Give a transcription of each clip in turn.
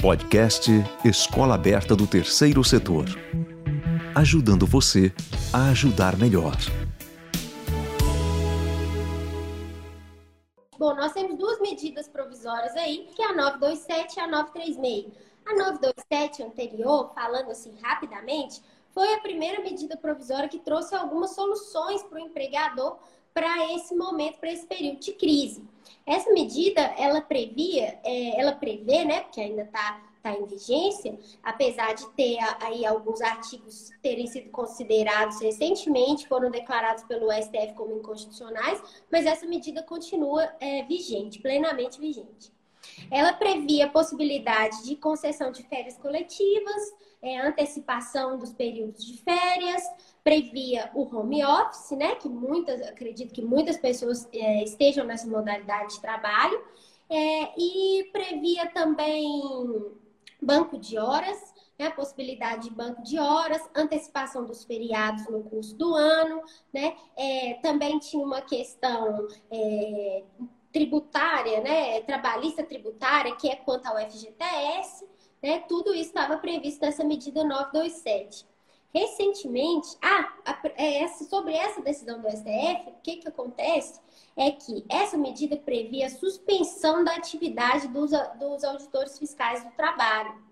Podcast Escola Aberta do Terceiro Setor. Ajudando você a ajudar melhor. Bom, nós temos duas medidas provisórias aí, que é a 927 e a 936. A 927 anterior, falando assim rapidamente, foi a primeira medida provisória que trouxe algumas soluções para o empregador para esse momento, para esse período de crise. Essa medida, ela previa, é, ela prevê, né, porque ainda está tá em vigência, apesar de ter aí alguns artigos terem sido considerados recentemente, foram declarados pelo STF como inconstitucionais, mas essa medida continua é, vigente, plenamente vigente. Ela previa a possibilidade de concessão de férias coletivas, é, antecipação dos períodos de férias, previa o home office, né? Que muitas, acredito que muitas pessoas é, estejam nessa modalidade de trabalho, é, e previa também banco de horas, né, a possibilidade de banco de horas, antecipação dos feriados no curso do ano, né? É, também tinha uma questão é, tributária, né? Trabalhista tributária, que é quanto ao FGTS, né? Tudo isso estava previsto nessa medida 927. Recentemente, ah, é sobre essa decisão do STF, o que, que acontece é que essa medida previa a suspensão da atividade dos, dos auditores fiscais do trabalho.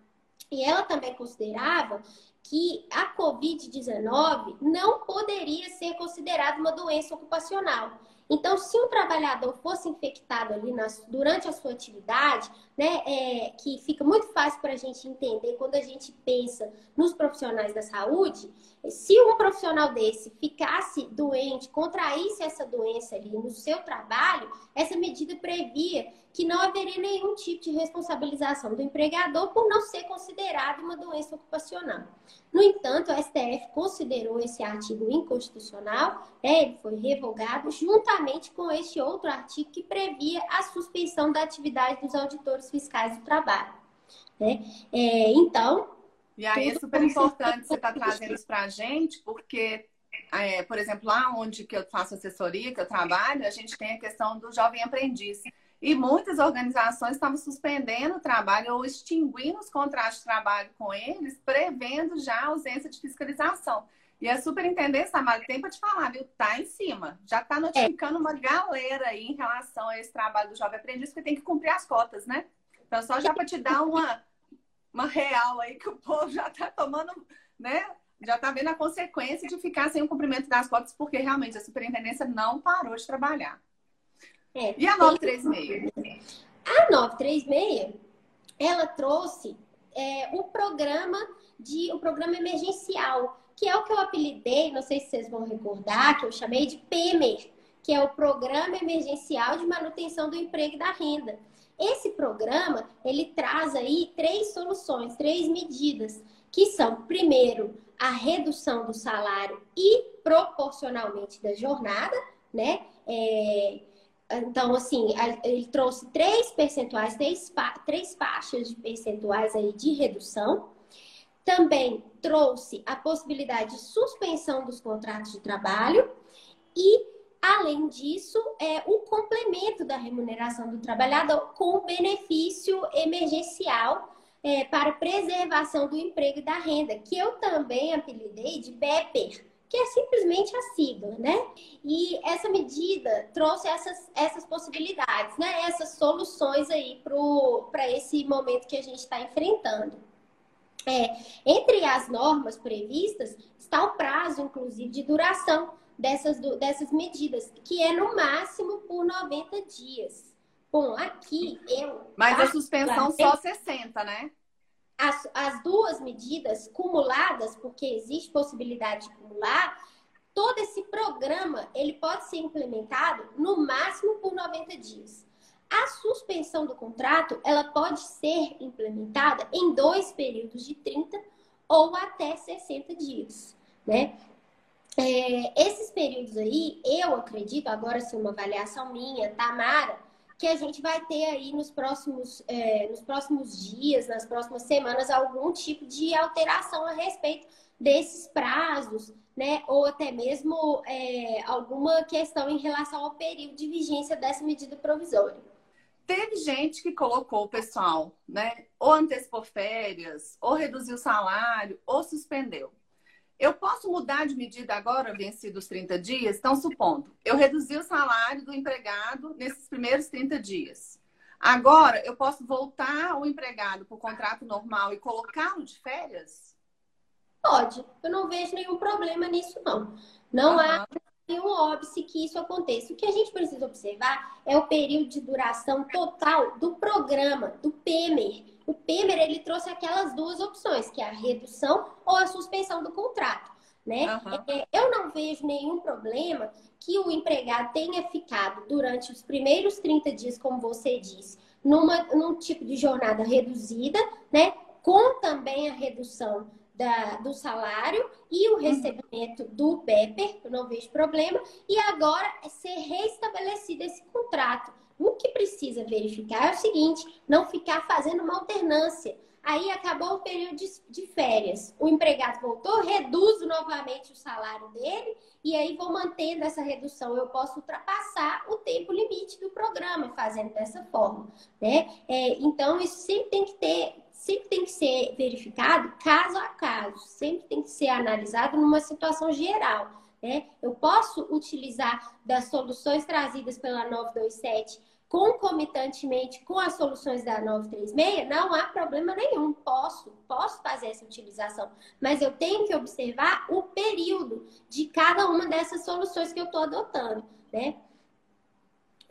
E ela também considerava que a Covid-19 não poderia ser considerada uma doença ocupacional. Então, se um trabalhador fosse infectado ali nas, durante a sua atividade, né, é, que fica muito fácil para a gente entender quando a gente pensa nos profissionais da saúde, se um profissional desse ficasse doente, contraísse essa doença ali no seu trabalho, essa medida previa que não haveria nenhum tipo de responsabilização do empregador por não ser considerado uma doença ocupacional. No entanto, o STF considerou esse artigo inconstitucional, né, ele foi revogado juntamente com este outro artigo que previa a suspensão da atividade dos auditores fiscais do trabalho. Né? É, então. E aí é super importante você estar tá trazendo isso para a gente, porque é, por exemplo, lá onde que eu faço assessoria, que eu trabalho, a gente tem a questão do jovem aprendiz. E muitas organizações estavam suspendendo o trabalho ou extinguindo os contratos de trabalho com eles, prevendo já a ausência de fiscalização. E a superintendência, Samara, tem para te falar, viu? Tá em cima. Já está notificando é. uma galera aí em relação a esse trabalho do jovem aprendiz, que tem que cumprir as cotas, né? Então, só já para te dar uma, uma real aí que o povo já está tomando, né? Já está vendo a consequência de ficar sem o cumprimento das cotas, porque realmente a superintendência não parou de trabalhar. É, e a 936? A 936, ela trouxe é, o programa de o programa emergencial, que é o que eu apelidei, não sei se vocês vão recordar, que eu chamei de PEMER, que é o Programa Emergencial de Manutenção do Emprego e da Renda. Esse programa, ele traz aí três soluções, três medidas, que são, primeiro, a redução do salário e proporcionalmente da jornada, né? É, então, assim, ele trouxe três percentuais, três, três faixas de percentuais aí de redução. Também trouxe a possibilidade de suspensão dos contratos de trabalho e, além disso, é, o complemento da remuneração do trabalhador com benefício emergencial é, para preservação do emprego e da renda, que eu também apelidei de BEPER que é simplesmente a sigla, né? E essa medida trouxe essas, essas possibilidades, né? Essas soluções aí para esse momento que a gente está enfrentando. É, entre as normas previstas está o prazo, inclusive, de duração dessas, dessas medidas, que é no máximo por 90 dias. Bom, aqui eu. Mas a suspensão só 60, né? as, as duas medidas cumuladas, porque existe possibilidade de cumular, todo esse programa ele pode ser implementado no máximo por 90 dias. A suspensão do contrato ela pode ser implementada em dois períodos de 30 ou até 60 dias, né? É, esses períodos aí, eu acredito, agora se uma avaliação minha, Tamara, que a gente vai ter aí nos próximos, é, nos próximos dias, nas próximas semanas, algum tipo de alteração a respeito desses prazos, né? Ou até mesmo é, alguma questão em relação ao período de vigência dessa medida provisória. teve gente que colocou o pessoal, né? Ou antecipou férias, ou reduziu o salário, ou suspendeu. Eu posso mudar de medida agora, vencidos os 30 dias? Então, supondo, eu reduzi o salário do empregado nesses primeiros 30 dias. Agora, eu posso voltar o empregado para o contrato normal e colocá-lo de férias? Pode. Eu não vejo nenhum problema nisso, não. Não uhum. há nenhum óbice que isso aconteça. O que a gente precisa observar é o período de duração total do programa, do PEMER. O PEMER, ele trouxe aquelas duas opções, que é a redução ou a suspensão do contrato. Né? Uhum. Eu não vejo nenhum problema que o empregado tenha ficado durante os primeiros 30 dias, como você disse, numa, num tipo de jornada reduzida, né? Com também a redução da, do salário e o uhum. recebimento do PEPER, eu não vejo problema, e agora é ser restabelecido esse contrato. O que precisa verificar é o seguinte: não ficar fazendo uma alternância. Aí acabou o período de, férias. O empregado voltou, reduz novamente o salário dele e aí vou mantendo essa redução. Eu posso ultrapassar o tempo limite do programa fazendo dessa forma, né? É, então isso sempre tem que ter, sempre tem que ser verificado caso a caso, sempre tem que ser analisado numa situação geral. Né? Eu posso utilizar das soluções trazidas pela 927 concomitantemente com as soluções da 936, não há problema nenhum. Posso, posso fazer essa utilização. Mas eu tenho que observar o período de cada uma dessas soluções que eu estou adotando, né?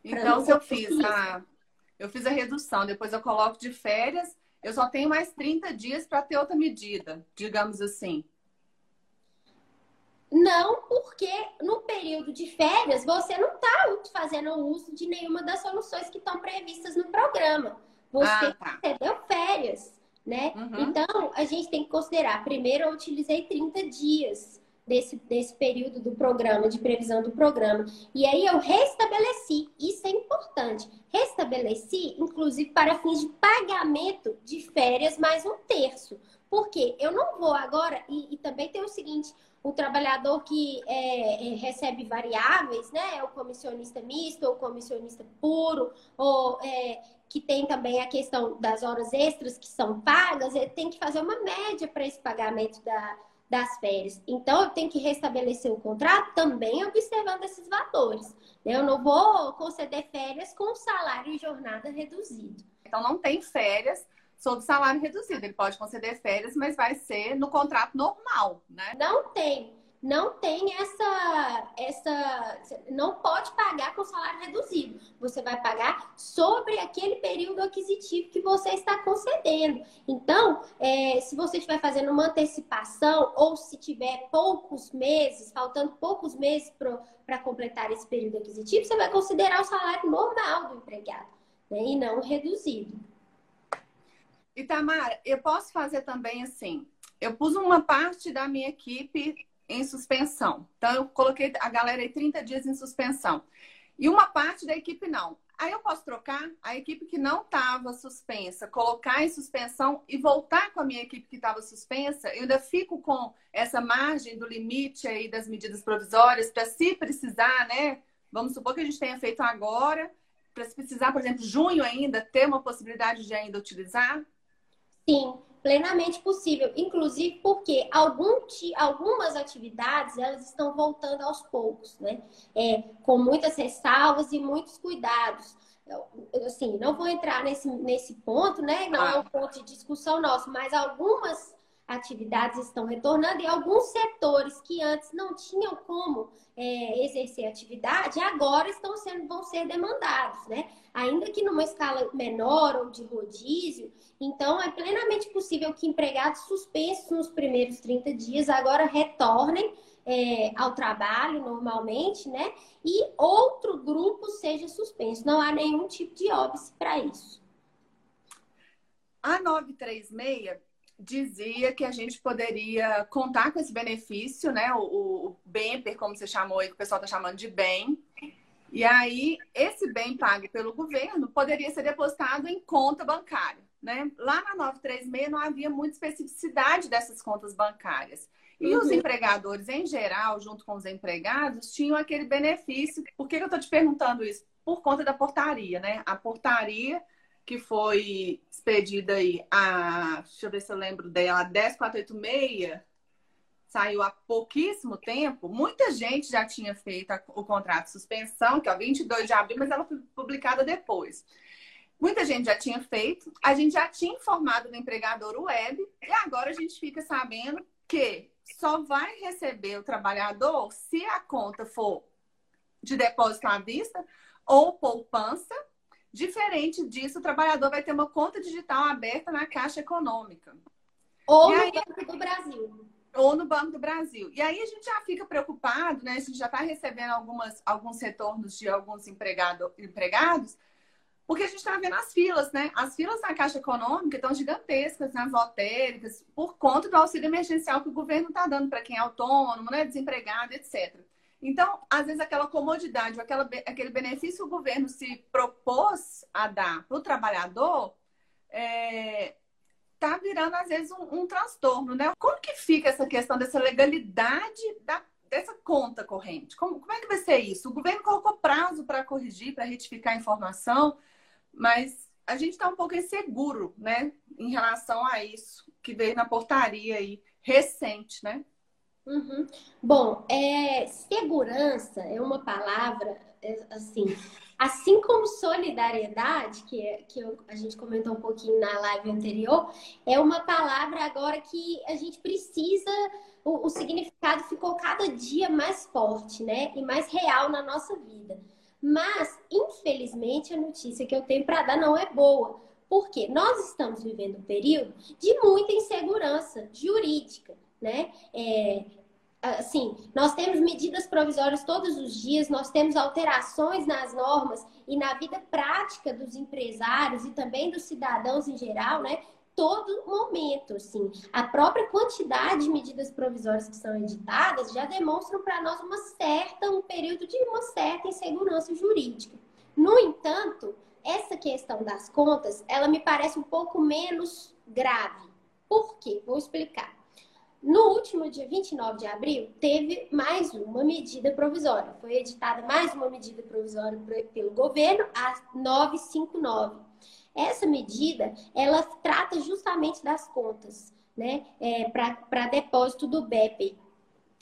Então, se eu fiz a, eu fiz a redução, depois eu coloco de férias, eu só tenho mais 30 dias para ter outra medida, digamos assim. Não, porque no período de férias você não está fazendo uso de nenhuma das soluções que estão previstas no programa. Você ah, tá. férias, né? Uhum. Então, a gente tem que considerar. Primeiro, eu utilizei 30 dias desse, desse período do programa, de previsão do programa. E aí eu restabeleci. Isso é importante. Restabeleci, inclusive, para fins de pagamento de férias mais um terço. Porque eu não vou agora, e, e também tem o seguinte: o trabalhador que é, é, recebe variáveis, né? O comissionista misto, ou comissionista puro, ou é, que tem também a questão das horas extras que são pagas, ele tem que fazer uma média para esse pagamento da, das férias. Então, eu tenho que restabelecer o contrato também observando esses valores. Né? Eu não vou conceder férias com salário e jornada reduzido. Então, não tem férias sob salário reduzido. Ele pode conceder férias, mas vai ser no contrato normal, né? Não tem. Não tem essa, essa. Não pode pagar com salário reduzido. Você vai pagar sobre aquele período aquisitivo que você está concedendo. Então, é, se você estiver fazendo uma antecipação ou se tiver poucos meses, faltando poucos meses para completar esse período aquisitivo, você vai considerar o salário normal do empregado né, e não reduzido. Itamar, eu posso fazer também assim. Eu pus uma parte da minha equipe em suspensão. Então, eu coloquei a galera aí 30 dias em suspensão. E uma parte da equipe não. Aí eu posso trocar a equipe que não estava suspensa, colocar em suspensão e voltar com a minha equipe que estava suspensa. Eu ainda fico com essa margem do limite aí das medidas provisórias para se precisar, né? Vamos supor que a gente tenha feito agora, para se precisar, por exemplo, junho ainda, ter uma possibilidade de ainda utilizar. Sim, plenamente possível. Inclusive porque algum, algumas atividades elas estão voltando aos poucos, né? É, com muitas ressalvas e muitos cuidados. Eu, assim, não vou entrar nesse, nesse ponto, né? Não é um ponto de discussão nosso, mas algumas atividades estão retornando e alguns setores que antes não tinham como é, exercer atividade, agora estão sendo, vão ser demandados, né? Ainda que numa escala menor ou de rodízio, então é plenamente possível que empregados suspensos nos primeiros 30 dias agora retornem é, ao trabalho normalmente, né? E outro grupo seja suspenso. Não há nenhum tipo de óbice para isso. A 936 dizia que a gente poderia contar com esse benefício, né? O, o BEMPER, como você chamou aí, que o pessoal está chamando de bem. E aí, esse bem pago pelo governo poderia ser depositado em conta bancária. Né? Lá na 936 não havia muita especificidade dessas contas bancárias. E uhum. os empregadores, em geral, junto com os empregados, tinham aquele benefício. Por que eu estou te perguntando isso? Por conta da portaria, né? A portaria que foi expedida aí, a, deixa eu ver se eu lembro dela, a 10486, saiu há pouquíssimo tempo. Muita gente já tinha feito o contrato de suspensão, que é o 22 de abril, mas ela foi publicada depois. Muita gente já tinha feito, a gente já tinha informado do empregador web, e agora a gente fica sabendo que só vai receber o trabalhador se a conta for de depósito à vista ou poupança. Diferente disso, o trabalhador vai ter uma conta digital aberta na Caixa Econômica. Ou e no aí... Banco do Brasil. Ou no Banco do Brasil. E aí a gente já fica preocupado, né? A gente já está recebendo algumas, alguns retornos de alguns empregado, empregados porque a gente está vendo as filas, né? As filas na Caixa Econômica estão gigantescas nas lotéricas, por conta do auxílio emergencial que o governo está dando para quem é autônomo, né? desempregado, etc. Então, às vezes, aquela comodidade, aquela, aquele benefício que o governo se propôs a dar para o trabalhador é, tá virando, às vezes, um, um, transtorno, né? Como que fica essa questão dessa legalidade da, dessa conta corrente? Como, como é que vai ser isso? O governo colocou prazo para corrigir, para retificar a informação, mas a gente está um pouco inseguro, né, em relação a isso que veio na portaria aí recente, né? Uhum. Bom, é, segurança é uma palavra é, assim, assim como solidariedade, que, é, que eu, a gente comentou um pouquinho na live anterior, é uma palavra agora que a gente precisa, o, o significado ficou cada dia mais forte, né? E mais real na nossa vida. Mas, infelizmente, a notícia que eu tenho para dar não é boa. Porque nós estamos vivendo um período de muita insegurança jurídica, né? É, assim, nós temos medidas provisórias todos os dias, nós temos alterações nas normas e na vida prática dos empresários e também dos cidadãos em geral, né? todo momento, assim. A própria quantidade de medidas provisórias que são editadas já demonstram para nós uma certa, um período de uma certa insegurança jurídica. No entanto, essa questão das contas, ela me parece um pouco menos grave. Por quê? Vou explicar. No último dia 29 de abril, teve mais uma medida provisória. Foi editada mais uma medida provisória pelo governo, a 959 essa medida, ela trata justamente das contas, né, é, para depósito do BEP.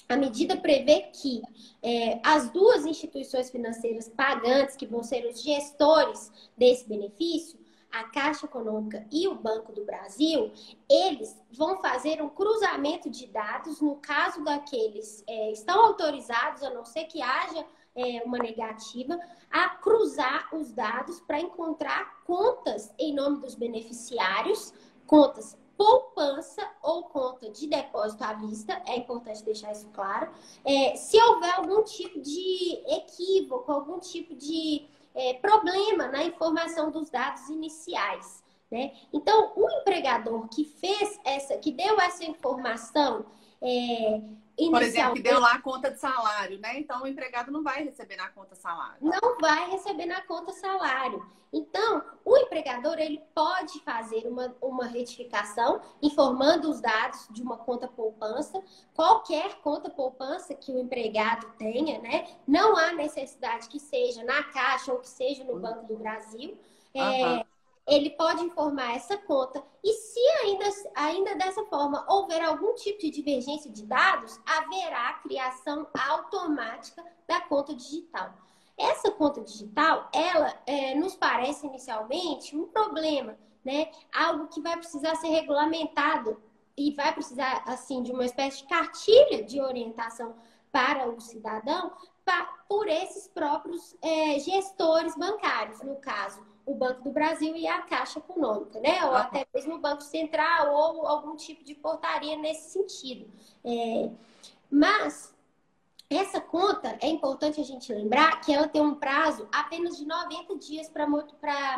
A medida prevê que é, as duas instituições financeiras pagantes, que vão ser os gestores desse benefício, a Caixa Econômica e o Banco do Brasil, eles vão fazer um cruzamento de dados no caso daqueles é, estão autorizados, a não ser que haja é, uma negativa, a cruzar os dados para encontrar contas em nome dos beneficiários, contas poupança ou conta de depósito à vista, é importante deixar isso claro. É, se houver algum tipo de equívoco, algum tipo de é, problema na informação dos dados iniciais. Né? Então, o empregador que fez essa, que deu essa informação, é, Por exemplo, que deu lá a conta de salário, né? Então o empregado não vai receber na conta salário. Não vai receber na conta salário. Então, o empregador ele pode fazer uma, uma retificação informando os dados de uma conta poupança, qualquer conta poupança que o empregado tenha, né? Não há necessidade que seja na Caixa ou que seja no Banco do Brasil. Uhum. É, ele pode informar essa conta. E se ainda, ainda dessa forma houver algum tipo de divergência de dados, haverá a criação automática da conta digital. Essa conta digital, ela é, nos parece inicialmente um problema, né? Algo que vai precisar ser regulamentado e vai precisar, assim, de uma espécie de cartilha de orientação para o cidadão pra, por esses próprios é, gestores bancários, no caso o Banco do Brasil e a Caixa Econômica, né? Ou até mesmo o Banco Central ou algum tipo de portaria nesse sentido. É, mas essa conta é importante a gente lembrar que ela tem um prazo apenas de 90 dias para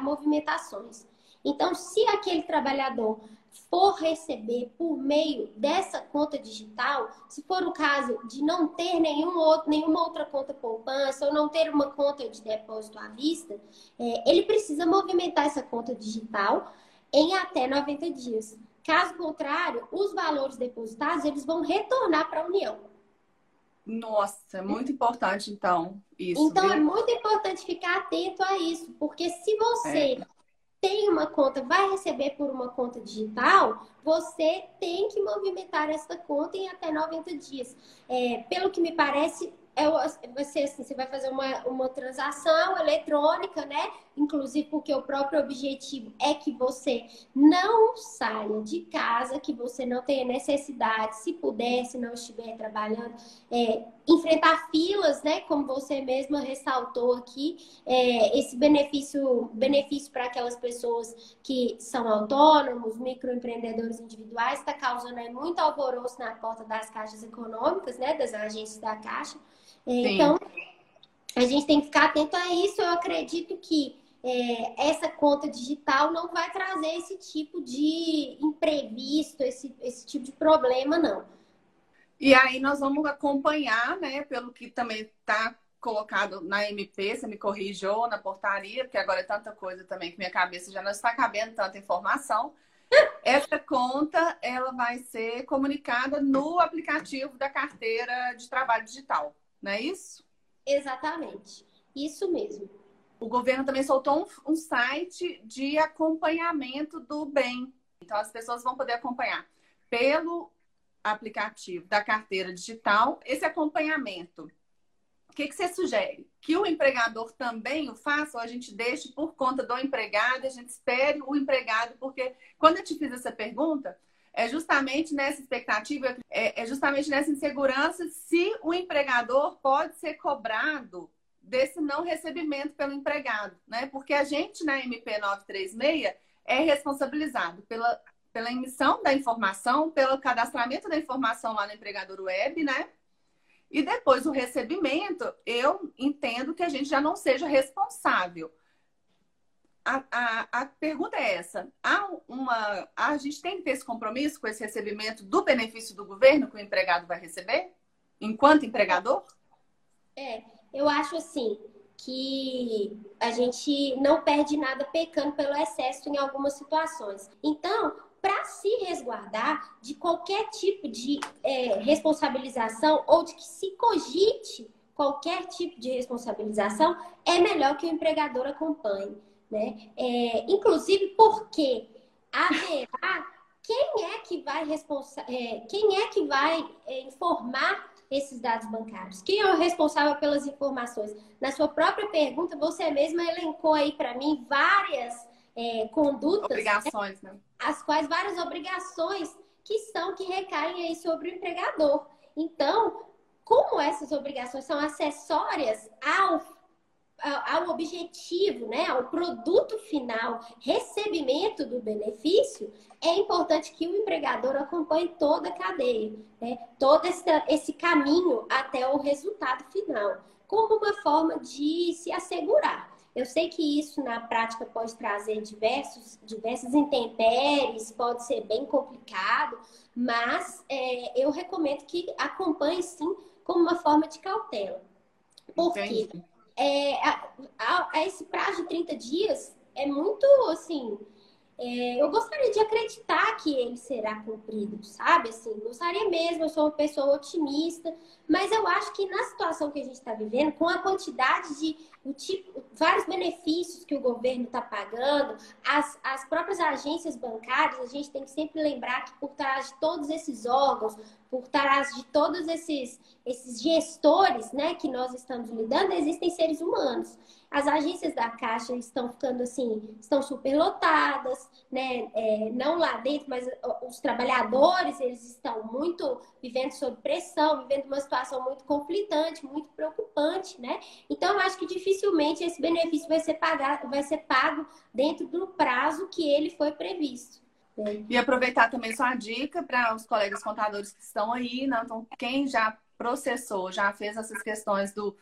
movimentações. Então, se aquele trabalhador for receber por meio dessa conta digital, se for o caso de não ter nenhum outro, nenhuma outra conta poupança ou não ter uma conta de depósito à vista, é, ele precisa movimentar essa conta digital em até 90 dias. Caso contrário, os valores depositados eles vão retornar para a União. Nossa, é muito importante então isso. Então é muito importante ficar atento a isso, porque se você é. Tem uma conta, vai receber por uma conta digital, você tem que movimentar essa conta em até 90 dias. É, pelo que me parece, é, ser assim, você vai fazer uma, uma transação eletrônica, né? Inclusive porque o próprio objetivo é que você não saia de casa, que você não tenha necessidade, se puder, se não estiver trabalhando, é, enfrentar filas, né? Como você mesma ressaltou aqui, é, esse benefício, benefício para aquelas pessoas que são autônomos, microempreendedores individuais, está causando aí muito alvoroço na porta das caixas econômicas, né? Das agências da Caixa. Então, a gente tem que ficar atento a isso. Eu acredito que é, essa conta digital não vai trazer esse tipo de imprevisto, esse, esse tipo de problema, não. E aí nós vamos acompanhar, né, pelo que também está colocado na MP, você me corrigiu na portaria, porque agora é tanta coisa também que minha cabeça já não está cabendo tanta informação. Essa conta ela vai ser comunicada no aplicativo da carteira de trabalho digital não é isso? Exatamente, isso mesmo. O governo também soltou um, um site de acompanhamento do bem. Então, as pessoas vão poder acompanhar pelo aplicativo da carteira digital esse acompanhamento. O que, que você sugere? Que o empregador também o faça ou a gente deixe por conta do empregado, a gente espere o empregado, porque quando eu te fiz essa pergunta, é justamente nessa expectativa, é, é justamente nessa insegurança se o empregador pode ser cobrado desse não recebimento pelo empregado, né? Porque a gente na MP 936 é responsabilizado pela, pela emissão da informação, pelo cadastramento da informação lá no empregador web, né? E depois o recebimento, eu entendo que a gente já não seja responsável a, a, a, pergunta é essa: há uma, a gente tem que ter esse compromisso com esse recebimento do benefício do governo que o empregado vai receber, enquanto empregador? É, eu acho assim que a gente não perde nada pecando pelo excesso em algumas situações. Então, para se resguardar de qualquer tipo de é, responsabilização ou de que se cogite qualquer tipo de responsabilização, é melhor que o empregador acompanhe né? É, inclusive porque haverá quem é que vai responsa é, quem é que vai é, informar esses dados bancários? Quem é o responsável pelas informações? Na sua própria pergunta, você mesma elencou aí para mim várias é, condutas, obrigações, né? as quais várias obrigações que são que recaem aí sobre o empregador. Então, como essas obrigações são acessórias ao ao objetivo, né, ao produto final, recebimento do benefício, é importante que o empregador acompanhe toda a cadeia, né, todo esse, esse caminho até o resultado final, como uma forma de se assegurar. Eu sei que isso na prática pode trazer diversos, diversas intempéries, pode ser bem complicado, mas é, eu recomendo que acompanhe sim como uma forma de cautela. Por quê? é, a, a, a, esse prazo de 30 dias é muito assim. É, eu gostaria de acreditar que ele será cumprido, sabe? Assim, gostaria mesmo, eu sou uma pessoa otimista, mas eu acho que na situação que a gente está vivendo, com a quantidade de o tipo, vários benefícios que o governo está pagando, as, as próprias agências bancárias, a gente tem que sempre lembrar que por trás de todos esses órgãos, por trás de todos esses, esses gestores né, que nós estamos lidando, existem seres humanos. As agências da Caixa estão ficando assim, estão superlotadas, né? É, não lá dentro, mas os trabalhadores, eles estão muito vivendo sob pressão, vivendo uma situação muito conflitante, muito preocupante, né? Então, eu acho que dificilmente esse benefício vai ser, pagar, vai ser pago dentro do prazo que ele foi previsto. E aproveitar também sua dica para os colegas contadores que estão aí, né? então quem já processou, já fez essas questões do,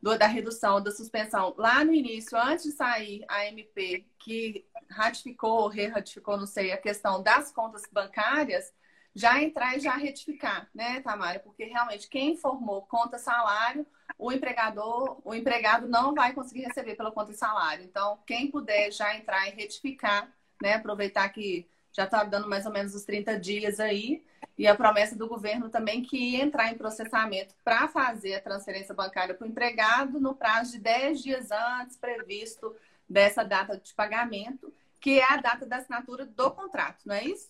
do, da redução, da suspensão lá no início, antes de sair a MP, que ratificou, re-ratificou, não sei, a questão das contas bancárias, já entrar e já retificar, né, Tamara? Porque realmente quem informou conta salário, o empregador, o empregado não vai conseguir receber pela conta salário. Então, quem puder já entrar e retificar, né, aproveitar que já está dando mais ou menos os 30 dias aí. E a promessa do governo também que ia entrar em processamento para fazer a transferência bancária para o empregado no prazo de 10 dias antes previsto dessa data de pagamento, que é a data da assinatura do contrato, não é isso?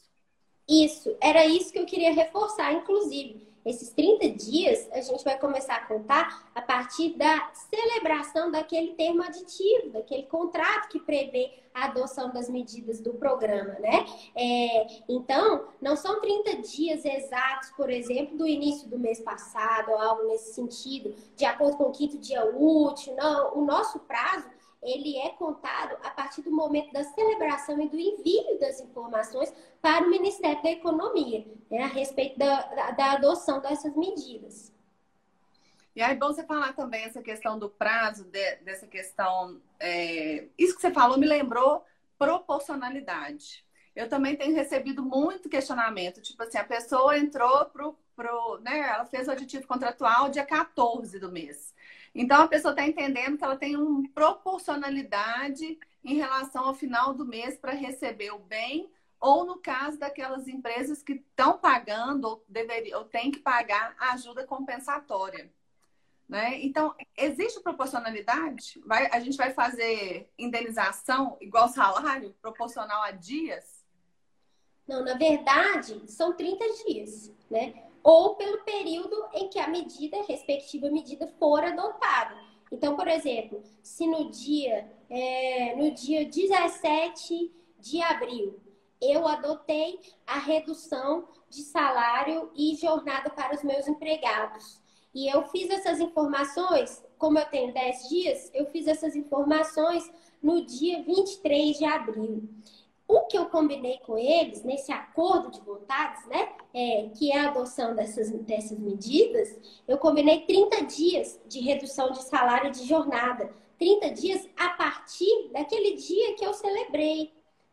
Isso, era isso que eu queria reforçar, inclusive. Esses 30 dias a gente vai começar a contar a partir da celebração daquele termo aditivo, daquele contrato que prevê a adoção das medidas do programa, né? É, então, não são 30 dias exatos, por exemplo, do início do mês passado, ou algo nesse sentido, de acordo com o quinto dia útil, não. O nosso prazo ele é contado a partir do momento da celebração e do envio das informações para o Ministério da Economia, né, a respeito da, da, adoção dessas medidas. E aí, bom você falar também essa questão do prazo, de, dessa questão. É, isso que você falou me lembrou proporcionalidade. Eu também tenho recebido muito questionamento, tipo assim, a pessoa entrou pro, pro né, ela fez o aditivo contratual dia 14 do mês. Então a pessoa está entendendo que ela tem uma proporcionalidade em relação ao final do mês para receber o bem, ou no caso daquelas empresas que estão pagando ou, deveria, ou têm que pagar a ajuda compensatória. Né? Então, existe proporcionalidade? Vai, a gente vai fazer indenização igual salário, proporcional a dias? Não, na verdade, são 30 dias, né? Ou pelo período em que a medida, a respectiva medida, for adotada. Então, por exemplo, se no dia, é, no dia 17 de abril eu adotei a redução de salário e jornada para os meus empregados. E eu fiz essas informações, como eu tenho 10 dias, eu fiz essas informações no dia 23 de abril. O que eu combinei com eles, nesse acordo de vontades, né, é, que é a adoção dessas, dessas medidas, eu combinei 30 dias de redução de salário de jornada. 30 dias a partir daquele dia que eu celebrei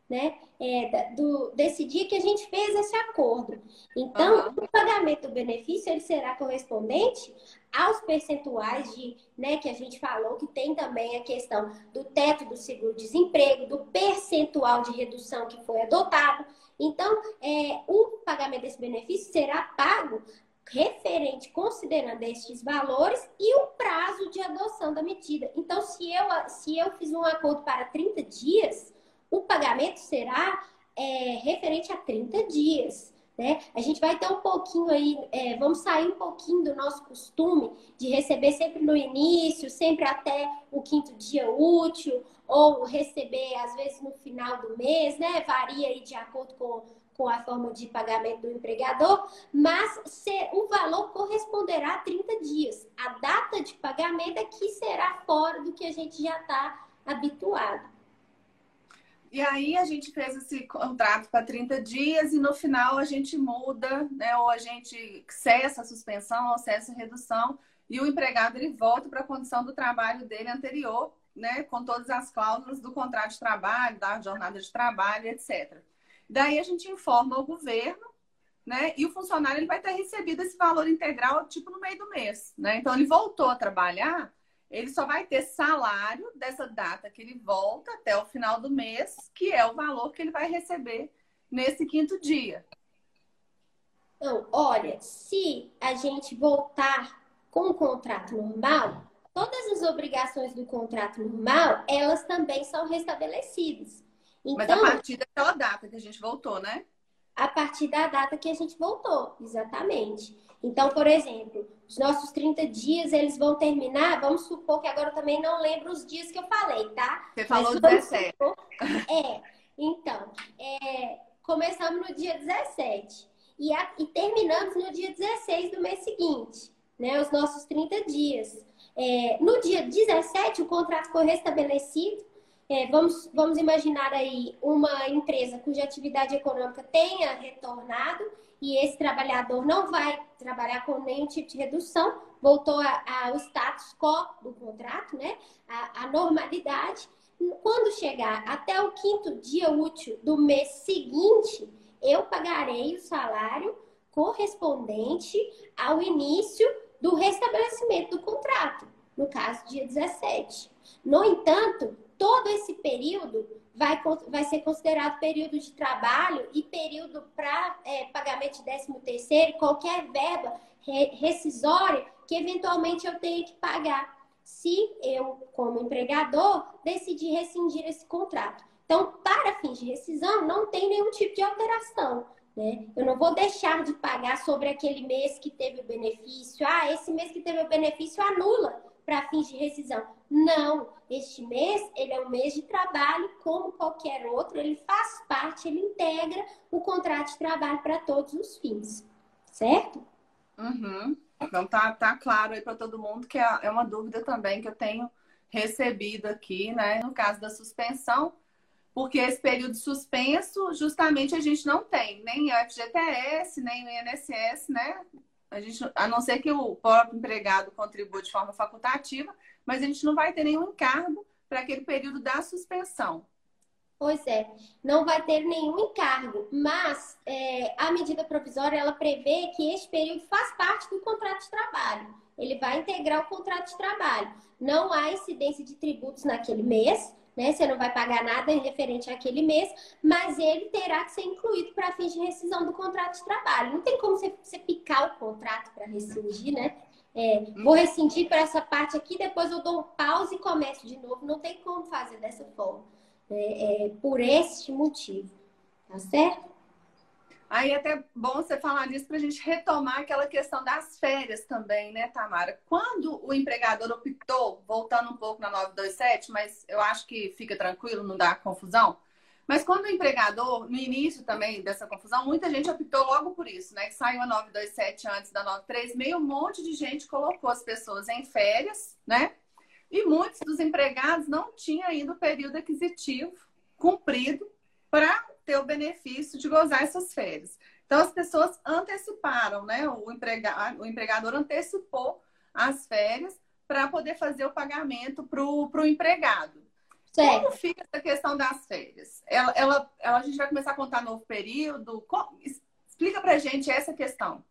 né, é, do, desse dia que a gente fez esse acordo. Então, uhum. o pagamento do benefício ele será correspondente aos percentuais de, né, que a gente falou, que tem também a questão do teto do seguro-desemprego, do percentual de redução que foi adotado. Então, é, o pagamento desse benefício será pago referente considerando estes valores e o prazo de adoção da medida. Então, se eu, se eu fiz um acordo para 30 dias, o pagamento será é, referente a 30 dias. Né? A gente vai ter um pouquinho aí, é, vamos sair um pouquinho do nosso costume de receber sempre no início, sempre até o quinto dia útil, ou receber às vezes no final do mês, né? Varia aí de acordo com, com a forma de pagamento do empregador, mas ser, o valor corresponderá a 30 dias. A data de pagamento é será fora do que a gente já está habituado. E aí a gente fez esse contrato para 30 dias e no final a gente muda, né? Ou a gente cessa a suspensão ou cessa a redução e o empregado ele volta para a condição do trabalho dele anterior, né? Com todas as cláusulas do contrato de trabalho, da jornada de trabalho, etc. Daí a gente informa o governo, né? E o funcionário ele vai ter recebido esse valor integral tipo no meio do mês, né? Então ele voltou a trabalhar ele só vai ter salário dessa data que ele volta até o final do mês, que é o valor que ele vai receber nesse quinto dia. Então, olha, se a gente voltar com o contrato normal, todas as obrigações do contrato normal, elas também são restabelecidas. Então, Mas a então, partir daquela data que a gente voltou, né? A partir da data que a gente voltou, exatamente. Então, por exemplo, os nossos 30 dias, eles vão terminar, vamos supor que agora eu também não lembro os dias que eu falei, tá? Você falou 17. Supor... É, então, é, começamos no dia 17 e, a, e terminamos no dia 16 do mês seguinte, né? Os nossos 30 dias. É, no dia 17, o contrato foi restabelecido. É, vamos, vamos imaginar aí uma empresa cuja atividade econômica tenha retornado e esse trabalhador não vai trabalhar com nenhum tipo de redução, voltou ao status quo do contrato, né? A, a, normalidade. Quando chegar até o quinto dia útil do mês seguinte, eu pagarei o salário correspondente ao início do restabelecimento do contrato, no caso, dia 17. No entanto, todo esse período vai, vai ser considerado período de trabalho e período para é, pagamento de 13 terceiro, qualquer verba rescisória que eventualmente eu tenha que pagar se eu, como empregador, decidir rescindir esse contrato. Então, para fins de rescisão, não tem nenhum tipo de alteração. Né? Eu não vou deixar de pagar sobre aquele mês que teve o benefício. Ah, esse mês que teve o benefício anula para fins de rescisão. Não, este mês ele é um mês de trabalho como qualquer outro, ele faz parte, ele integra o contrato de trabalho para todos os fins, certo? Uhum. Então tá, tá claro aí para todo mundo que é, é uma dúvida também que eu tenho recebido aqui, né? No caso da suspensão, porque esse período suspenso, justamente a gente não tem nem o FGTS, nem o INSS, né? A, gente, a não ser que o próprio empregado contribua de forma facultativa, mas a gente não vai ter nenhum encargo para aquele período da suspensão. Pois é, não vai ter nenhum encargo, mas é, a medida provisória ela prevê que este período faz parte do contrato de trabalho. Ele vai integrar o contrato de trabalho. Não há incidência de tributos naquele mês, né? Você não vai pagar nada referente àquele mês, mas ele terá que ser incluído para fins de rescisão do contrato de trabalho. Não tem como você, você picar o contrato para rescindir, né? É, vou rescindir para essa parte aqui, depois eu dou um e começo de novo. Não tem como fazer dessa forma é, é, por este motivo. Tá certo? Aí é até bom você falar disso para a gente retomar aquela questão das férias também, né, Tamara? Quando o empregador optou, voltando um pouco na 927, mas eu acho que fica tranquilo, não dá confusão. Mas quando o empregador, no início também dessa confusão, muita gente optou logo por isso, né? Que saiu a 927 antes da 936, um monte de gente colocou as pessoas em férias, né? E muitos dos empregados não tinham ainda o período aquisitivo cumprido para ter o benefício de gozar essas férias. Então, as pessoas anteciparam, né? O, emprega... o empregador antecipou as férias para poder fazer o pagamento para o empregado. Certo. Como fica essa questão das férias? Ela, ela, ela, a gente vai começar a contar novo período? Como... Explica para gente essa questão.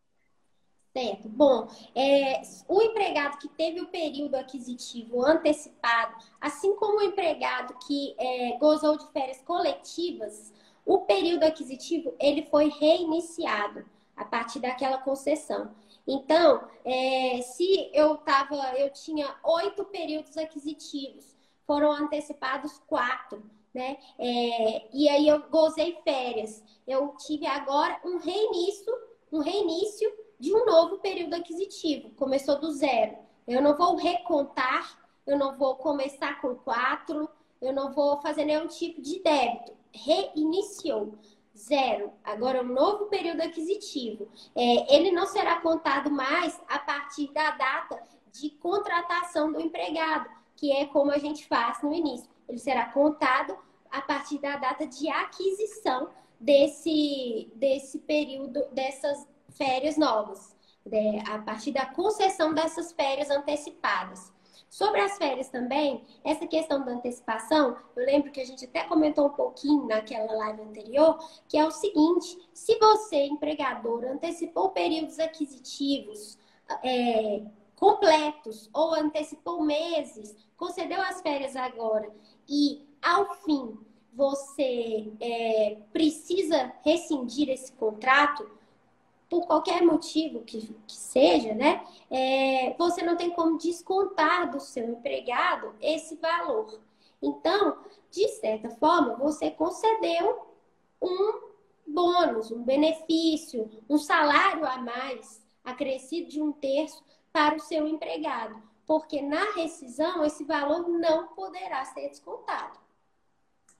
Certo. Bom, é, o empregado que teve o período aquisitivo antecipado, assim como o empregado que é, gozou de férias coletivas, o período aquisitivo ele foi reiniciado a partir daquela concessão. Então, é, se eu tava, eu tinha oito períodos aquisitivos, foram antecipados quatro, né? É, e aí eu gozei férias. Eu tive agora um reinício, um reinício de um novo período aquisitivo. Começou do zero. Eu não vou recontar, eu não vou começar com quatro, eu não vou fazer nenhum tipo de débito. Reiniciou. Zero. Agora, um novo período aquisitivo. É, ele não será contado mais a partir da data de contratação do empregado, que é como a gente faz no início. Ele será contado a partir da data de aquisição desse, desse período, dessas férias novas, né? a partir da concessão dessas férias antecipadas. Sobre as férias também, essa questão da antecipação, eu lembro que a gente até comentou um pouquinho naquela live anterior, que é o seguinte: se você, empregador, antecipou períodos aquisitivos é, completos ou antecipou meses, concedeu as férias agora e, ao fim, você é, precisa rescindir esse contrato, por qualquer motivo que, que seja, né? É, você não tem como descontar do seu empregado esse valor. Então, de certa forma, você concedeu um bônus, um benefício, um salário a mais, acrescido de um terço para o seu empregado, porque na rescisão esse valor não poderá ser descontado.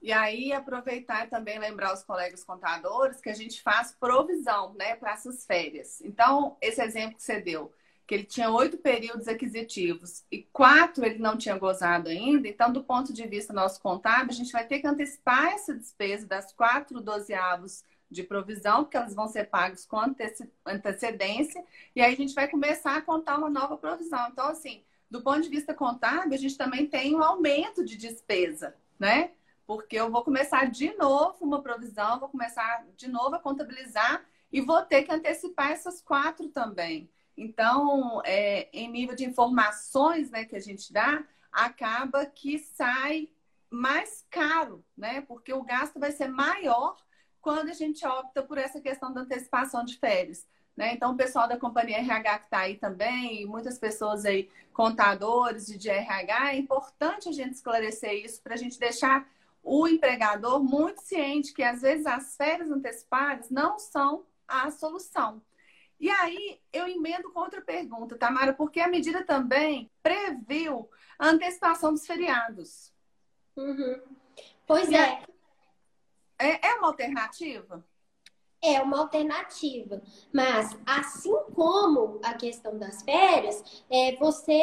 E aí, aproveitar e também lembrar os colegas contadores que a gente faz provisão né, para essas férias. Então, esse exemplo que você deu, que ele tinha oito períodos aquisitivos e quatro ele não tinha gozado ainda, então, do ponto de vista nosso contábil, a gente vai ter que antecipar essa despesa das quatro dozeavos de provisão, porque elas vão ser pagas com antecedência, e aí a gente vai começar a contar uma nova provisão. Então, assim, do ponto de vista contábil, a gente também tem um aumento de despesa, né? Porque eu vou começar de novo uma provisão, vou começar de novo a contabilizar e vou ter que antecipar essas quatro também. Então, é, em nível de informações né, que a gente dá, acaba que sai mais caro, né? Porque o gasto vai ser maior quando a gente opta por essa questão da antecipação de férias. Né? Então, o pessoal da companhia RH que está aí também, muitas pessoas aí, contadores de RH, é importante a gente esclarecer isso para a gente deixar o empregador muito ciente que às vezes as férias antecipadas não são a solução. E aí eu emendo com outra pergunta, Tamara, porque a medida também previu a antecipação dos feriados. Uhum. Pois é. é. É uma alternativa? é uma alternativa. Mas, assim como a questão das férias, é, você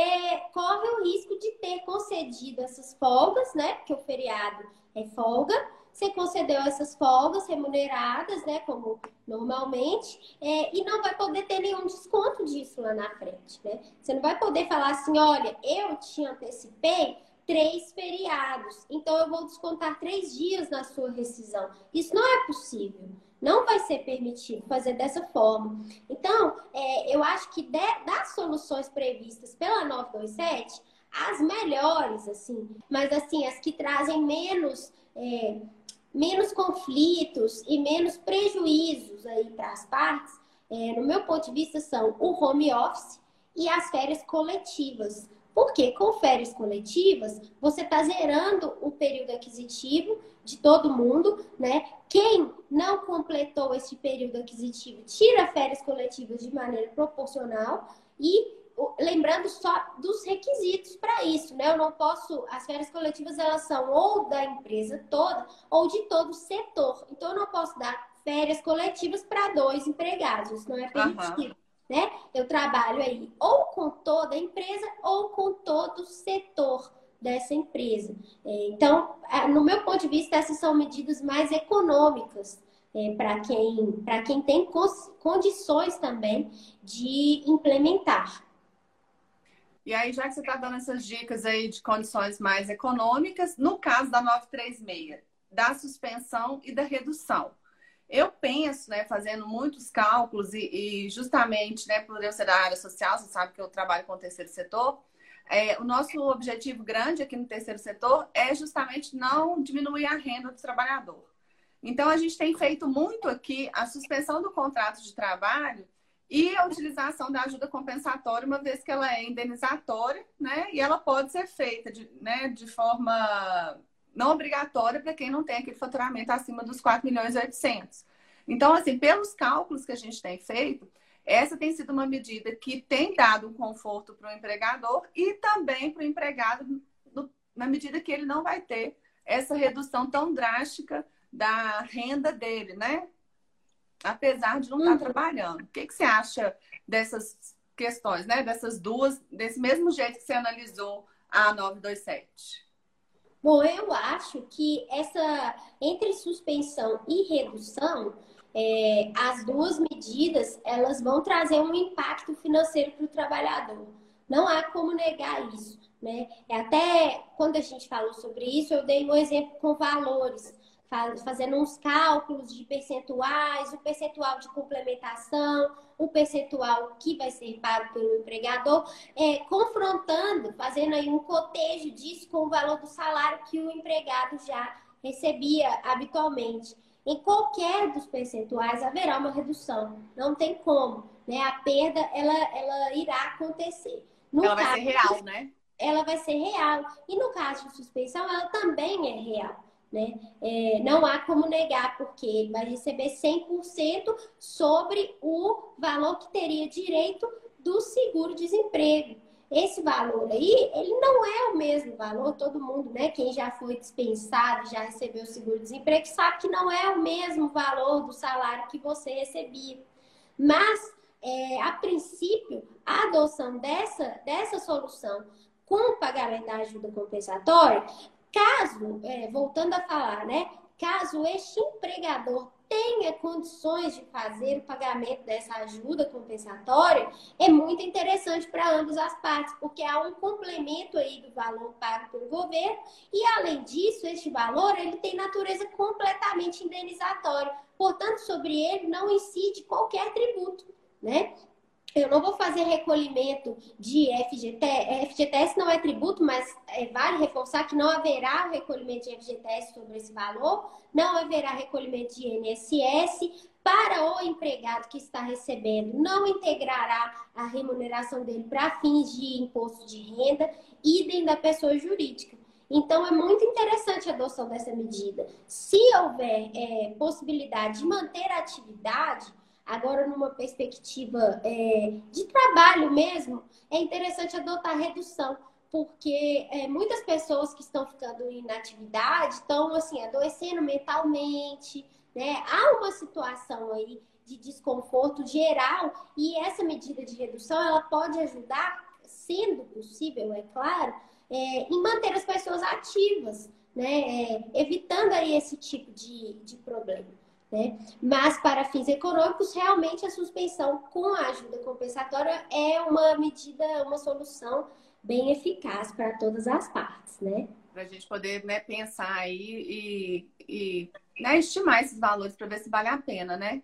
corre o risco de ter concedido essas folgas, né? Porque o feriado é folga. Você concedeu essas folgas remuneradas, né? Como normalmente, é, e não vai poder ter nenhum desconto disso lá na frente, né? Você não vai poder falar assim: olha, eu te antecipei três feriados, então eu vou descontar três dias na sua rescisão. Isso não é possível. Não vai ser permitido fazer dessa forma. Então, é, eu acho que de, das soluções previstas pela 927, as melhores, assim, mas assim, as que trazem menos, é, menos conflitos e menos prejuízos aí para as partes, é, no meu ponto de vista, são o home office e as férias coletivas. Porque com férias coletivas, você está zerando o período aquisitivo de todo mundo, né? Quem não completou esse período aquisitivo tira férias coletivas de maneira proporcional e lembrando só dos requisitos para isso, né? Eu não posso, as férias coletivas elas são ou da empresa toda ou de todo o setor. Então eu não posso dar férias coletivas para dois empregados, isso não é permitido. Uhum né? Eu trabalho aí ou com toda a empresa ou com todo o setor dessa empresa. É, então, no meu ponto de vista, essas são medidas mais econômicas é, para quem, quem tem condições também de implementar. E aí, já que você está dando essas dicas aí de condições mais econômicas, no caso da 936, da suspensão e da redução. Eu penso, né, fazendo muitos cálculos e, e, justamente, né, por eu ser da área social, você sabe que eu trabalho com o terceiro setor, é, o nosso objetivo grande aqui no terceiro setor é justamente não diminuir a renda do trabalhador. Então, a gente tem feito muito aqui a suspensão do contrato de trabalho e a utilização da ajuda compensatória, uma vez que ela é indenizatória, né? E ela pode ser feita de, né, de forma não obrigatória para quem não tem aquele faturamento acima dos 4 milhões e 800. Então, assim, pelos cálculos que a gente tem feito, essa tem sido uma medida que tem dado um conforto para o empregador e também para o empregado, na medida que ele não vai ter essa redução tão drástica da renda dele, né? Apesar de não estar tá uhum. trabalhando. O que, que você acha dessas questões, né? Dessas duas, desse mesmo jeito que você analisou a 927? Bom, eu acho que essa entre suspensão e redução, é, as duas medidas elas vão trazer um impacto financeiro para o trabalhador. Não há como negar isso, né? É até quando a gente falou sobre isso, eu dei um exemplo com valores fazendo uns cálculos de percentuais, o percentual de complementação, o percentual que vai ser pago pelo empregador, é, confrontando, fazendo aí um cotejo disso com o valor do salário que o empregado já recebia habitualmente. Em qualquer dos percentuais haverá uma redução, não tem como, né? A perda ela, ela irá acontecer. No ela caso, vai ser real, né? Ela vai ser real. E no caso de suspensão, ela também é real. Né? É, não há como negar, porque ele vai receber 100% sobre o valor que teria direito do seguro-desemprego. Esse valor aí, ele não é o mesmo valor, todo mundo, né? Quem já foi dispensado, já recebeu seguro-desemprego, sabe que não é o mesmo valor do salário que você recebia. Mas, é, a princípio, a adoção dessa, dessa solução com o pagamento da ajuda compensatória Caso, é, voltando a falar, né? Caso este empregador tenha condições de fazer o pagamento dessa ajuda compensatória, é muito interessante para ambas as partes, porque há um complemento aí do valor pago pelo governo e além disso, este valor ele tem natureza completamente indenizatória. Portanto, sobre ele não incide qualquer tributo, né? Eu não vou fazer recolhimento de FGTS. FGTS não é tributo, mas é, vale reforçar que não haverá recolhimento de FGTS sobre esse valor, não haverá recolhimento de INSS para o empregado que está recebendo, não integrará a remuneração dele para fins de imposto de renda, idem da pessoa jurídica. Então, é muito interessante a adoção dessa medida. Se houver é, possibilidade de manter a atividade, agora numa perspectiva é, de trabalho mesmo, é interessante adotar redução, porque é, muitas pessoas que estão ficando em inatividade estão assim adoecendo mentalmente, né? Há uma situação aí de desconforto geral e essa medida de redução ela pode ajudar, sendo possível, é claro, é, em manter as pessoas ativas, né? É, evitando aí esse tipo de, de problema. Né? Mas para fins econômicos, realmente a suspensão com a ajuda compensatória é uma medida, uma solução bem eficaz para todas as partes, né? Para a gente poder né, pensar aí e, e né, estimar esses valores para ver se vale a pena, né?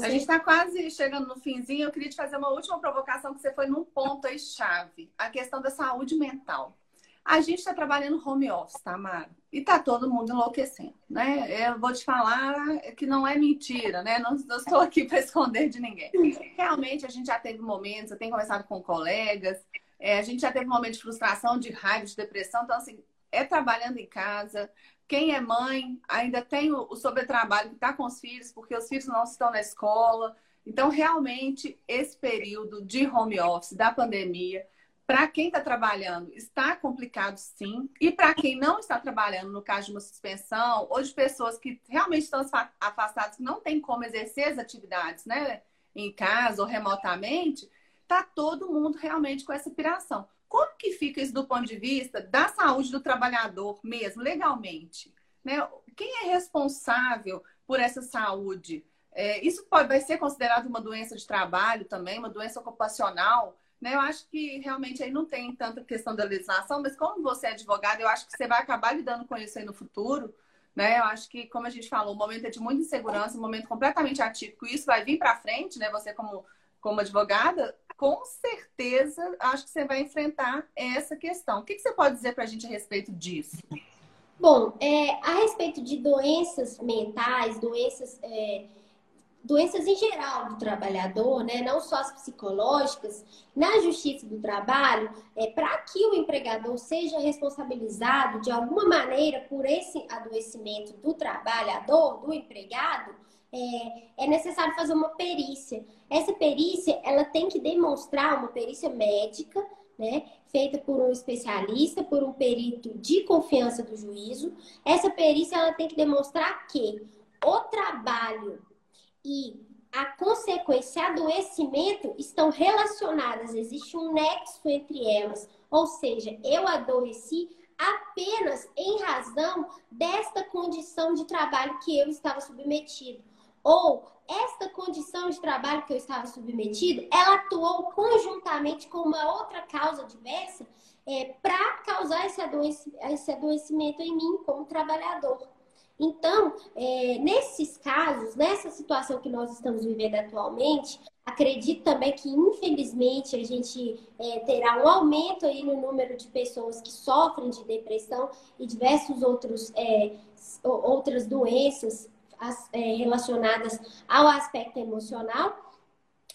a gente está quase chegando no finzinho. Eu queria te fazer uma última provocação que você foi num ponto aí chave, a questão da saúde mental. A gente está trabalhando home office, tá, Mara? E tá todo mundo enlouquecendo, né? Eu vou te falar que não é mentira, né? Não, não estou aqui para esconder de ninguém. Realmente, a gente já teve momentos, eu tenho conversado com colegas, é, a gente já teve momentos de frustração, de raiva, de depressão. Então, assim, é trabalhando em casa. Quem é mãe ainda tem o, o sobretrabalho que está com os filhos, porque os filhos não estão na escola. Então, realmente, esse período de home office, da pandemia, para quem está trabalhando, está complicado sim. E para quem não está trabalhando, no caso de uma suspensão, ou de pessoas que realmente estão afastadas, que não tem como exercer as atividades, né? Em casa ou remotamente, está todo mundo realmente com essa piração. Como que fica isso do ponto de vista da saúde do trabalhador mesmo, legalmente? Né? Quem é responsável por essa saúde? É, isso pode, vai ser considerado uma doença de trabalho também, uma doença ocupacional? Né? Eu acho que realmente aí não tem tanta questão da legislação, mas como você é advogado, eu acho que você vai acabar lidando com isso aí no futuro. Né? Eu acho que, como a gente falou, o momento é de muita insegurança, um momento completamente atípico. Isso vai vir para frente, né? Você como, como advogada, com certeza acho que você vai enfrentar essa questão. O que, que você pode dizer para a gente a respeito disso? Bom, é, a respeito de doenças mentais, doenças é, doenças em geral do trabalhador, né? não só as psicológicas, na justiça do trabalho, é, para que o empregador seja responsabilizado de alguma maneira por esse adoecimento do trabalhador, do empregado, é, é necessário fazer uma perícia. Essa perícia, ela tem que demonstrar uma perícia médica, né, feita por um especialista, por um perito de confiança do juízo. Essa perícia ela tem que demonstrar que o trabalho e a consequência adoecimento estão relacionadas, existe um nexo entre elas. Ou seja, eu adoeci apenas em razão desta condição de trabalho que eu estava submetido. Ou esta condição de trabalho que eu estava submetido, ela atuou conjuntamente com uma outra causa diversa é, para causar esse, esse adoecimento em mim como trabalhador. Então, é, nesses casos, nessa situação que nós estamos vivendo atualmente, acredito também que, infelizmente, a gente é, terá um aumento aí no número de pessoas que sofrem de depressão e diversos outros é, outras doenças as, é, relacionadas ao aspecto emocional.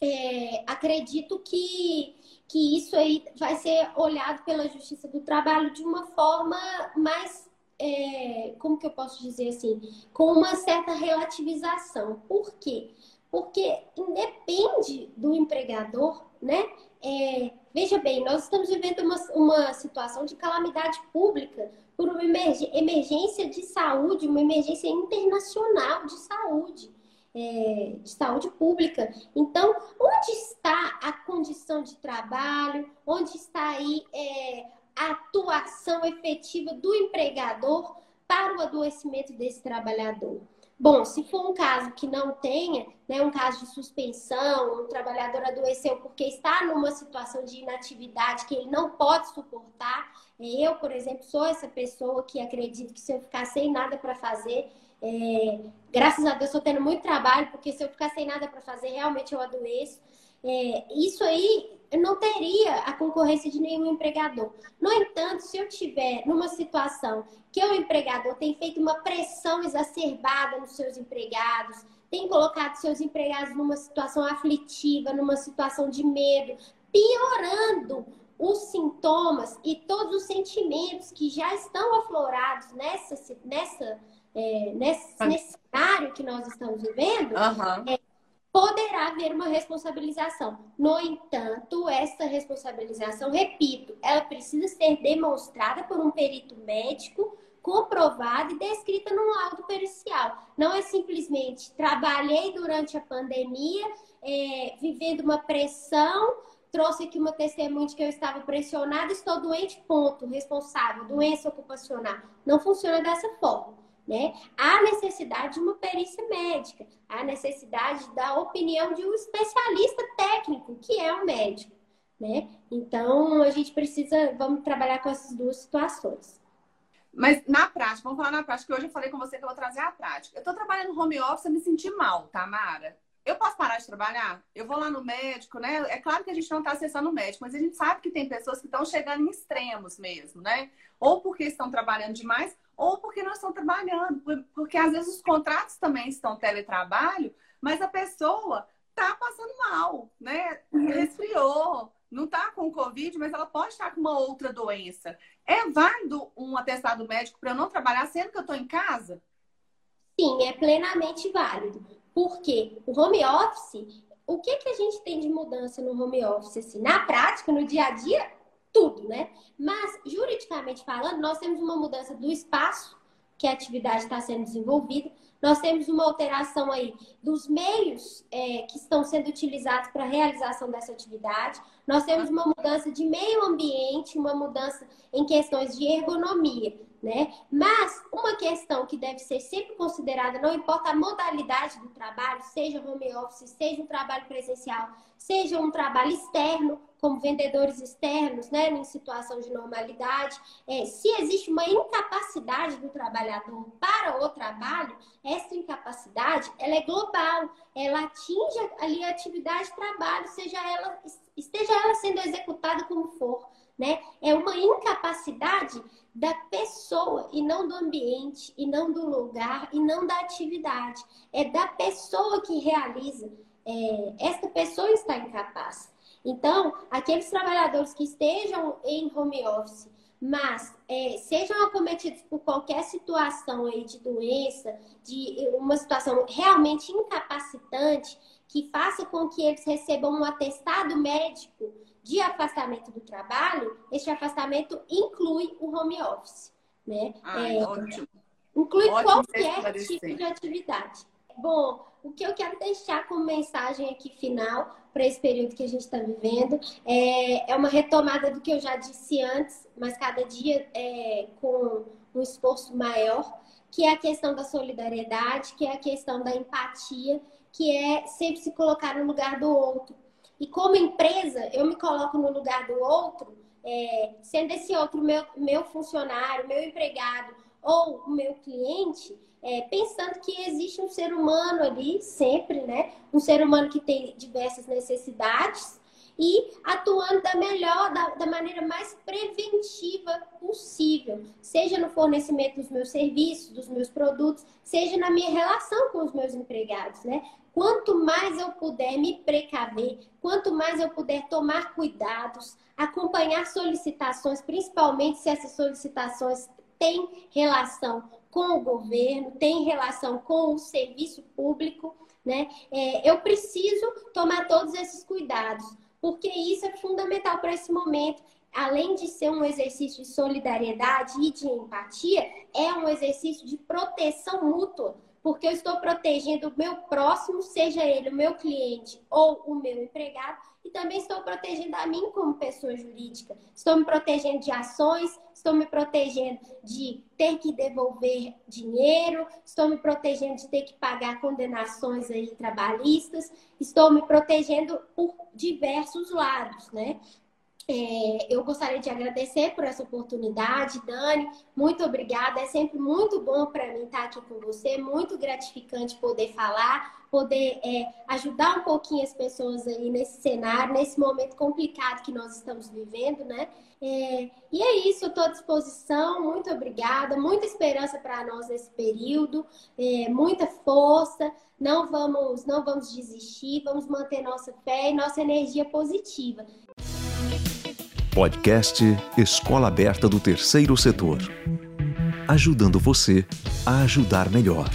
É, acredito que, que isso aí vai ser olhado pela Justiça do Trabalho de uma forma mais é, como que eu posso dizer assim, com uma certa relativização. Por quê? Porque independe do empregador, né? É, veja bem, nós estamos vivendo uma, uma situação de calamidade pública por uma emergência de saúde, uma emergência internacional de saúde. É, de saúde pública. Então, onde está a condição de trabalho? Onde está aí é, atuação efetiva do empregador para o adoecimento desse trabalhador. Bom, se for um caso que não tenha, né, um caso de suspensão, um trabalhador adoeceu porque está numa situação de inatividade que ele não pode suportar. Eu, por exemplo, sou essa pessoa que acredito que se eu ficar sem nada para fazer, é, graças a Deus estou tendo muito trabalho, porque se eu ficar sem nada para fazer, realmente eu adoeço. É, isso aí não teria a concorrência de nenhum empregador. No entanto, se eu tiver numa situação que o empregador tem feito uma pressão exacerbada nos seus empregados, tem colocado seus empregados numa situação aflitiva, numa situação de medo, piorando os sintomas e todos os sentimentos que já estão aflorados nessa, nessa, é, nesse, nesse cenário que nós estamos vivendo, uhum. é, poderá haver uma responsabilização. No entanto, essa responsabilização, repito, ela precisa ser demonstrada por um perito médico, comprovada e descrita num laudo pericial. Não é simplesmente trabalhei durante a pandemia, é, vivendo uma pressão, trouxe aqui uma testemunha de que eu estava pressionada, estou doente, ponto, responsável, doença ocupacional. Não funciona dessa forma. Né? Há necessidade de uma perícia médica, há necessidade da opinião de um especialista técnico, que é o médico. Né? Então, a gente precisa, vamos trabalhar com essas duas situações. Mas na prática, vamos falar na prática, hoje eu falei com você que eu vou trazer a prática. Eu estou trabalhando home office, eu me senti mal. Tá, eu posso parar de trabalhar? Eu vou lá no médico, né? É claro que a gente não está acessando o médico, mas a gente sabe que tem pessoas que estão chegando em extremos mesmo, né? Ou porque estão trabalhando demais, ou porque não estão trabalhando. Porque às vezes os contratos também estão teletrabalho, mas a pessoa tá passando mal, né? Resfriou, não tá com Covid, mas ela pode estar com uma outra doença. É válido um atestado médico para eu não trabalhar sendo que eu estou em casa? Sim, é plenamente válido. Porque o home office, o que, que a gente tem de mudança no home office? Assim, na prática, no dia a dia, tudo, né? Mas, juridicamente falando, nós temos uma mudança do espaço que a atividade está sendo desenvolvida, nós temos uma alteração aí dos meios é, que estão sendo utilizados para a realização dessa atividade, nós temos uma mudança de meio ambiente, uma mudança em questões de ergonomia né? Mas uma questão que deve ser sempre considerada, não importa a modalidade do trabalho, seja home office, seja um trabalho presencial, seja um trabalho externo, como vendedores externos, né, em situação de normalidade, é, se existe uma incapacidade do trabalhador para o trabalho, essa incapacidade, ela é global, ela atinge ali a atividade de trabalho, seja ela, esteja ela sendo executada como for né? É uma incapacidade da pessoa e não do ambiente, e não do lugar, e não da atividade. É da pessoa que realiza. É, esta pessoa está incapaz. Então, aqueles trabalhadores que estejam em home office, mas é, sejam acometidos por qualquer situação aí de doença, de uma situação realmente incapacitante, que faça com que eles recebam um atestado médico de afastamento do trabalho, este afastamento inclui o home office, né? Ai, é, ótimo. Inclui ótimo qualquer tipo de atividade. Bom, o que eu quero deixar como mensagem aqui final para esse período que a gente está vivendo é, é uma retomada do que eu já disse antes, mas cada dia é, com um esforço maior, que é a questão da solidariedade, que é a questão da empatia, que é sempre se colocar no lugar do outro. E como empresa, eu me coloco no lugar do outro, é, sendo esse outro meu, meu funcionário, meu empregado ou o meu cliente, é, pensando que existe um ser humano ali, sempre, né? Um ser humano que tem diversas necessidades e atuando da melhor, da, da maneira mais preventiva possível, seja no fornecimento dos meus serviços, dos meus produtos, seja na minha relação com os meus empregados, né? Quanto mais eu puder me precaver, quanto mais eu puder tomar cuidados, acompanhar solicitações, principalmente se essas solicitações têm relação com o governo, têm relação com o serviço público, né? É, eu preciso tomar todos esses cuidados, porque isso é fundamental para esse momento. Além de ser um exercício de solidariedade e de empatia, é um exercício de proteção mútua porque eu estou protegendo o meu próximo, seja ele o meu cliente ou o meu empregado, e também estou protegendo a mim como pessoa jurídica. Estou me protegendo de ações, estou me protegendo de ter que devolver dinheiro, estou me protegendo de ter que pagar condenações aí trabalhistas, estou me protegendo por diversos lados, né? É, eu gostaria de agradecer por essa oportunidade, Dani. Muito obrigada. É sempre muito bom para mim estar aqui com você, muito gratificante poder falar, poder é, ajudar um pouquinho as pessoas aí nesse cenário, nesse momento complicado que nós estamos vivendo, né? É, e é isso, estou à disposição. Muito obrigada, muita esperança para nós nesse período, é, muita força. Não vamos, não vamos desistir, vamos manter nossa fé e nossa energia positiva. Podcast Escola Aberta do Terceiro Setor. Ajudando você a ajudar melhor.